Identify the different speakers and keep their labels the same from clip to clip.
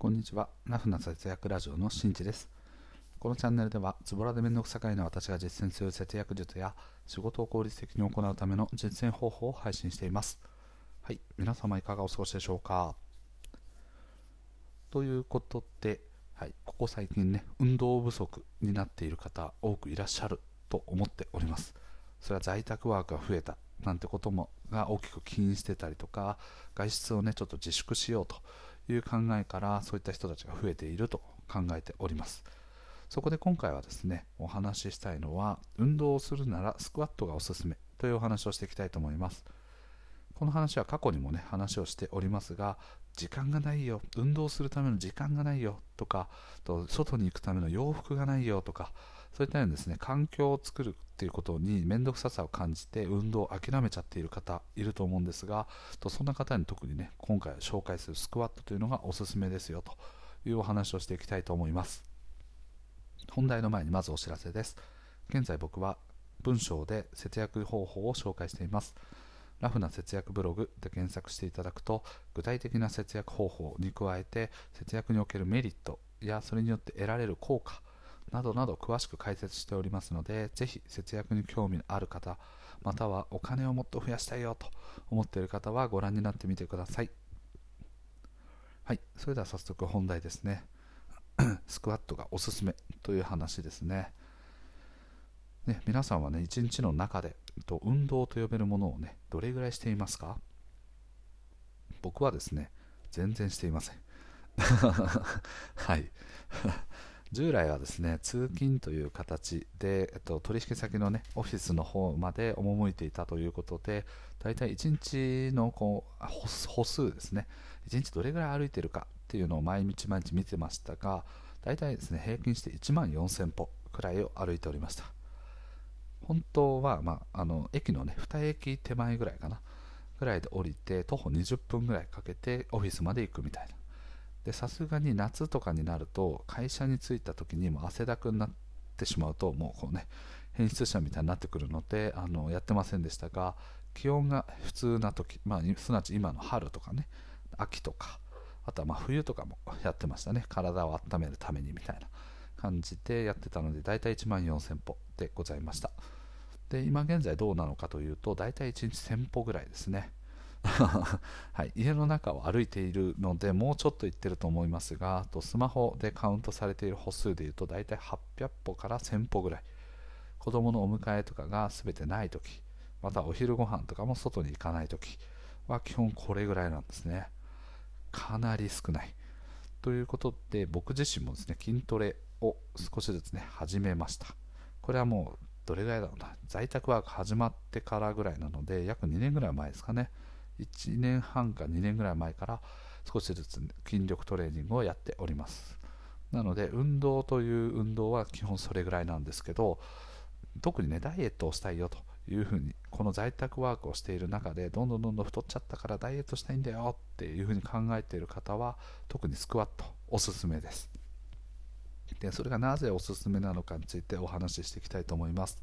Speaker 1: こんにちは。ラフな節約ラジオのしんちです。このチャンネルでは、ズボラでめんどくさがいの私が実践する節約術や仕事を効率的に行うための実践方法を配信しています。はい、皆様いかがお過ごしでしょうか？ということで、はい、ここ最近ね、運動不足になっている方、多くいらっしゃると思っております。それは在宅ワークが増えたなんてこともが大きく起因してたりとか、外出をね、ちょっと自粛しようという考えからそういった人たちが増えていると考えております。そこで今回はですねお話ししたいのは運動をするならスクワットがおすすめというお話をしていきたいと思います。この話は過去にもね話をしておりますが時間がないよ運動するための時間がないよとかと外に行くための洋服がないよとかそういったようにですね環境を作るっていうことに面倒くささを感じて運動を諦めちゃっている方いると思うんですがとそんな方に特にね今回紹介するスクワットというのがおすすめですよというお話をしていきたいと思います。本題の前にまずお知らせです。現在僕は文章で節約方法を紹介しています。ラフな節約ブログで検索していただくと具体的な節約方法に加えて節約におけるメリットやそれによって得られる効果などなど詳しく解説しておりますので、ぜひ節約に興味のある方、またはお金をもっと増やしたいよと思っている方はご覧になってみてください。はい、それでは早速本題ですね。スクワットがおすすめという話ですね。ね皆さんはね、一日の中でと運動と呼べるものをね、どれぐらいしていますか？僕はですね、全然していません。はい。従来はですね通勤という形で、えっと、取引先の、ね、オフィスの方まで赴いていたということで大体1日のこう歩数ですね。1日どれぐらい歩いているかっていうのを毎日毎日見てましたが大体ですね平均して1万4000歩くらいを歩いておりました。本当は、まあ、あの駅のね2駅手前ぐらいかなぐらいで降りて徒歩20分ぐらいかけてオフィスまで行くみたいな。でさすがに夏とかになると会社に着いた時にも汗だくになってしまうともうこうね変質者みたいになってくるのであのやってませんでしたが気温が普通な時、まあ、すなわち今の春とかね秋とかあとはま冬とかもやってましたね。体を温めるためにみたいな感じでやってたので大体1万4000歩でございました。で今現在どうなのかというと大体1日1000歩ぐらいですね。はい、家の中を歩いているのでもうちょっと行ってると思いますがとスマホでカウントされている歩数でいうと大体800歩から1000歩ぐらい。子供のお迎えとかが全てない時。またお昼ご飯とかも外に行かない時。は基本これぐらいなんですね。かなり少ない。ということで僕自身もですね筋トレを少しずつね始めました。これはもうどれぐらいだろうな。在宅ワーク始まってからぐらいなので約2年ぐらい前ですかね。1年半か2年ぐらい前から少しずつ筋力トレーニングをやっております。なので運動という運動は基本それぐらいなんですけど特にねダイエットをしたいよというふうにこの在宅ワークをしている中でどんどんどんどん太っちゃったからダイエットしたいんだよっていうふうに考えている方は特にスクワットおすすめです。でそれがなぜおすすめなのかについてお話ししていきたいと思います。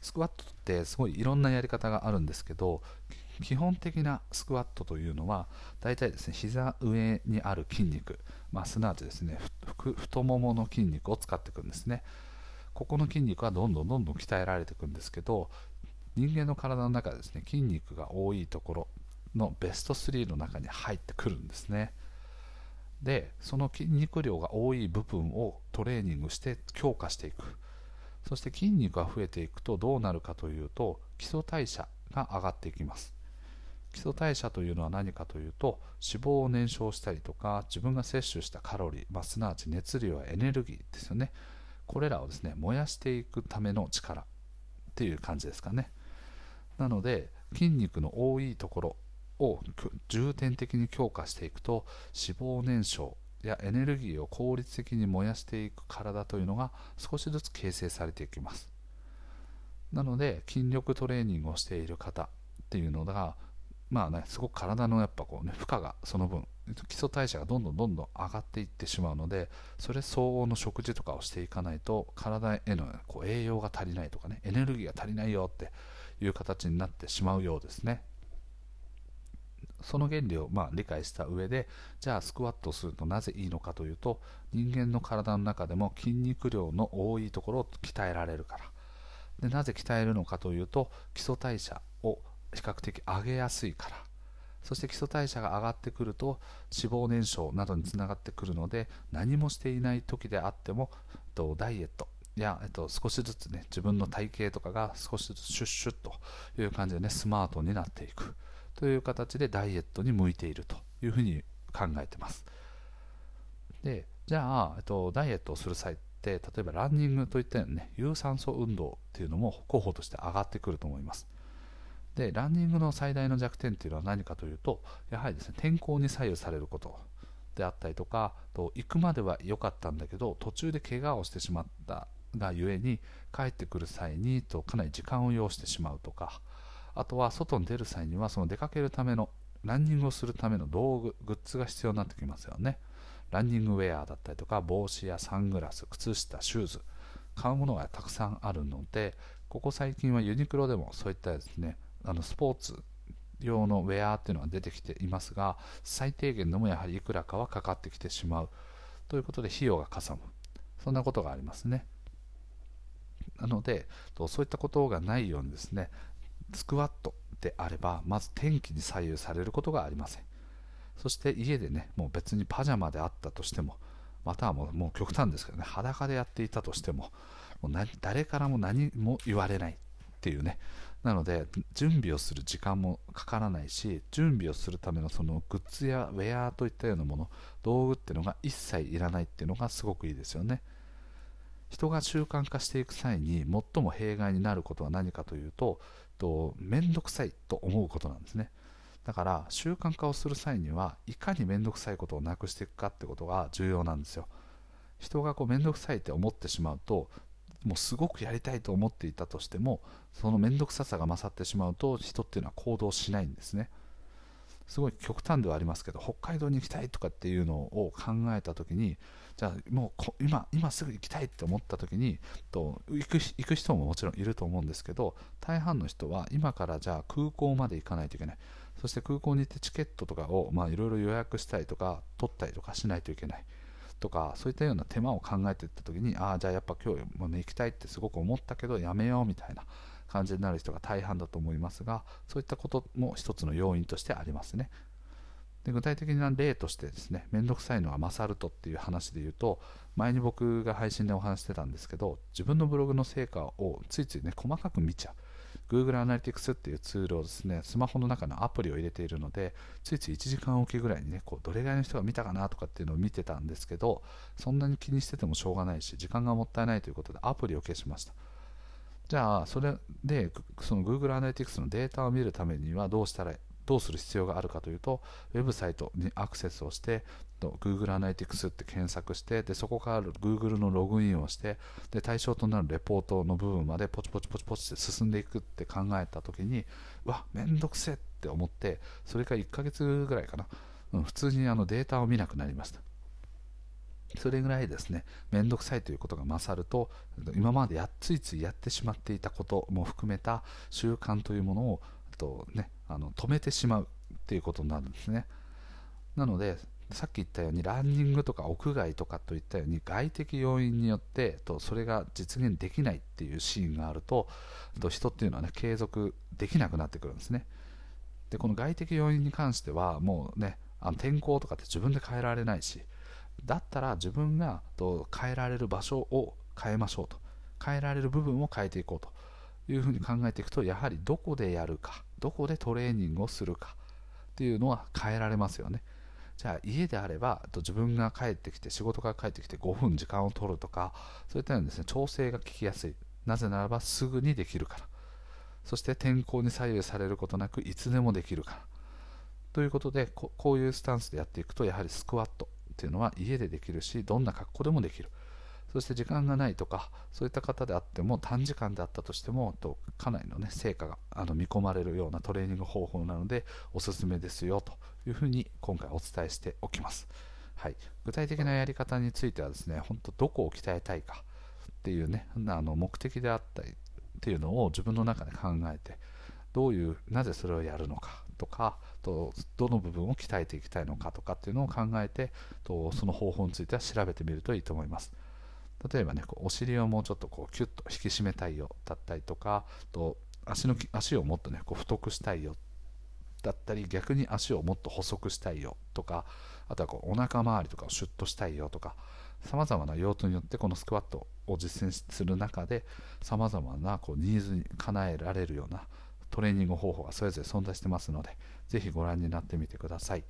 Speaker 1: スクワットってすごいいろんなやり方があるんですけど基本的なスクワットというのは大体ですね膝上にある筋肉、まあ、すなわちですね太ももの筋肉を使っていくんですね。ここの筋肉はどんどんどんどん鍛えられていくんですけど人間の体の中でですね筋肉が多いところのベスト3の中に入ってくるんですね。でその筋肉量が多い部分をトレーニングして強化していく。そして筋肉が増えていくとどうなるかというと基礎代謝が上がっていきます。基礎代謝というのは何かというと脂肪を燃焼したりとか自分が摂取したカロリー、まあ、すなわち熱量やエネルギーですよね。これらをですね燃やしていくための力っていう感じですかね。なので筋肉の多いところを重点的に強化していくと脂肪燃焼やエネルギーを効率的に燃やしていく体というのが少しずつ形成されていきます。なので筋力トレーニングをしている方っていうのがまあねすごく体のやっぱこうね負荷がその分基礎代謝がどんどんどんどん上がっていってしまうのでそれ相応の食事とかをしていかないと体へのこう栄養が足りないとかねエネルギーが足りないよっていう形になってしまうようですね。その原理をまあ理解した上でじゃあスクワットするとなぜいいのかというと人間の体の中でも筋肉量の多いところを鍛えられるから。でなぜ鍛えるのかというと基礎代謝比較的上げやすいから。そして基礎代謝が上がってくると脂肪燃焼などにつながってくるので何もしていない時であってもダイエットや、えっと、少しずつね自分の体型とかが少しずつシュッシュッという感じでねスマートになっていく。という形でダイエットに向いているというふうに考えてます。でじゃあ、えっと、ダイエットをする際って例えばランニングといったようにね有酸素運動っていうのも候補として上がってくると思います。でランニングの最大の弱点っていうのは何かというとやはりですね天候に左右されることであったりとかと行くまでは良かったんだけど途中で怪我をしてしまったがゆえに帰ってくる際にとかなり時間を要してしまうとかあとは外に出る際にはその出かけるためのランニングをするための道具グッズが必要になってきますよね。ランニングウェアだったりとか帽子やサングラス靴下シューズ買うものがたくさんあるのでここ最近はユニクロでもそういったですねあのスポーツ用のウェアっていうのが出てきていますが最低限でもやはりいくらかはかかってきてしまう。ということで費用がかさむ。そんなことがありますね。なのでそういったことがないようにですねスクワットであればまず天気に左右されることがありません。そして家でねもう別にパジャマであったとしてもまたはもうもう極端ですけどね裸でやっていたとしてももう誰からも何も言われない。っていうね。なので準備をする時間もかからないし準備をするためのそのグッズやウェアといったようなもの道具っていうのが一切いらないっていうのがすごくいいですよね。人が習慣化していく際に最も弊害になることは何かというとと面倒くさいと思うことなんですね。だから習慣化をする際にはいかに面倒くさいことをなくしていくかってことが重要なんですよ。人がこう面倒くさいって思ってしまうともうすごくやりたいと思っていたとしてもその面倒くささが勝ってしまうと人っていうのは行動しないんですね。すごい極端ではありますけど北海道に行きたいとかっていうのを考えた時にじゃあもう今今すぐ行きたいって思った時にと行く行く人ももちろんいると思うんですけど大半の人は今からじゃあ空港まで行かないといけない。そして空港に行ってチケットとかをいろいろ予約したりとか取ったりとかしないといけない。とかそういったような手間を考えていった時にああじゃあやっぱ今日も、ね、行きたいってすごく思ったけどやめようみたいな感じになる人が大半だと思いますがそういったことも一つの要因としてありますね。で具体的な例としてですね面倒くさいのは勝るとっていう話で言うと前に僕が配信でお話してたんですけど自分のブログの成果をついついね細かく見ちゃう。Google Analytics っていうツールをですね、スマホの中のアプリを入れているので、ついつい1時間おきぐらいにね、こうどれぐらいの人が見たかなとかっていうのを見てたんですけど、そんなに気にしててもしょうがないし、時間がもったいないということでアプリを消しました。じゃあ、それで、その Google Analytics のデータを見るためにはどうしたらどうする必要があるかというと、ウェブサイトにアクセスをして、Google Analytics って検索してで、そこから Google のログインをして、で対象となるレポートの部分までポチポチポチポチって進んでいくって考えたときに、うわ、めんどくせえって思って、それから1ヶ月ぐらいかな、うん、普通にあのデータを見なくなりました。それぐらいですね、めんどくさいということが勝ると、今までやついついやってしまっていたことも含めた習慣というものをと、ね、あの止めてしまうっていうことになるんですね。なので、さっき言ったようにランニングとか屋外とかといったように外的要因によってとそれが実現できないっていうシーンがあるとと人っていうのはね継続できなくなってくるんですね。でこの外的要因に関してはもうねあの天候とかって自分で変えられないしだったら自分がと変えられる場所を変えましょうと。変えられる部分を変えていこうと。いうふうに考えていくとやはりどこでやるかどこでトレーニングをするかっていうのは変えられますよね。じゃあ家であれば自分が帰ってきて仕事から帰ってきて5分時間を取るとかそういったようにですね調整が効きやすい。なぜならばすぐにできるから。そして天候に左右されることなくいつでもできるから。ということでこういうスタンスでやっていくとやはりスクワットっていうのは家でできるしどんな格好でもできる。そして時間がないとかそういった方であっても短時間であったとしてもとかなりの、ね、成果があの見込まれるようなトレーニング方法なのでおすすめですよと。いうふうに今回お伝えしておきます、はい、具体的なやり方についてはですね本当どこを鍛えたいかっていうねあの目的であったりっていうのを自分の中で考えてどういうなぜそれをやるのかとかとどの部分を鍛えていきたいのかとかっていうのを考えてとその方法については調べてみるといいと思います。例えばねこうお尻をもうちょっとこうキュッと引き締めたいよだったりとかと足の足をもっとねこう太くしたいよだったり逆に足をもっと細くしたいよとかあとはこうお腹周りとかをシュッとしたいよとかさまざまな用途によってこのスクワットを実践する中でさまざまなこうニーズに叶えられるようなトレーニング方法がそれぞれ存在してますのでぜひご覧になってみてください。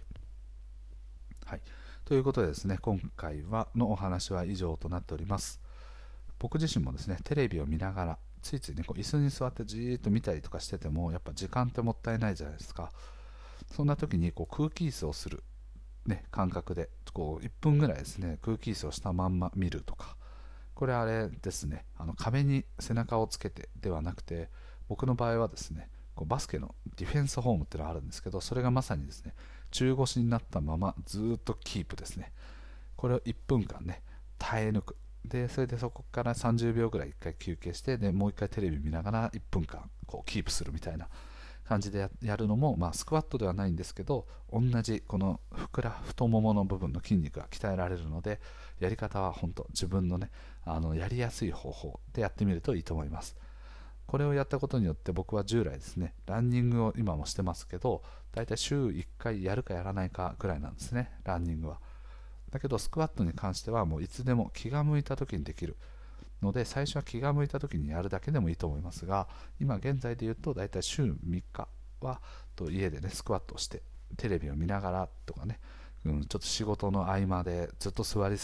Speaker 1: はい、ということでですね今回はのお話は以上となっております。僕自身もですねテレビを見ながらついついねこう椅子に座ってじーっと見たりとかしててもやっぱ時間ってもったいないじゃないですか。そんな時にこう空気椅子をするね、感覚でこう1分ぐらいですね空気椅子をしたまんま見るとか。これあれですねあの壁に背中をつけてではなくて僕の場合はですねこうバスケのディフェンスホームっていうのがあるんですけどそれがまさにですね中腰になったままずっとキープですね。これを1分間ね耐え抜く。でそれでそこから30秒ぐらい1回休憩してでもう1回テレビ見ながら1分間こうキープするみたいな感じでやるのも、まあ、スクワットではないんですけど同じこのふくら太ももの部分の筋肉が鍛えられるのでやり方は本当自分のねあのやりやすい方法でやってみるといいと思います。これをやったことによって僕は従来ですねランニングを今もしてますけどだいたい週1回やるかやらないかぐらいなんですねランニングは。だけどスクワットに関してはもういつでも気が向いた時にできるので最初は気が向いた時にやるだけでもいいと思いますが今現在で言うと大体週3日はと家でねスクワットをしてテレビを見ながらとかね、うん、ちょっと仕事の合間でずっと座り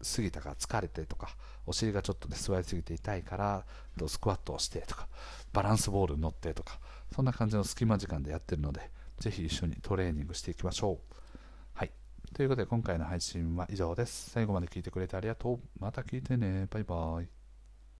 Speaker 1: すぎたから疲れてとかお尻がちょっとね座りすぎて痛いからスクワットをしてとかバランスボールに乗ってとかそんな感じの隙間時間でやってるのでぜひ一緒にトレーニングしていきましょう。ということで今回の配信は以上です。最後まで聞いてくれてありがとう。また聞いてね。バイバイ。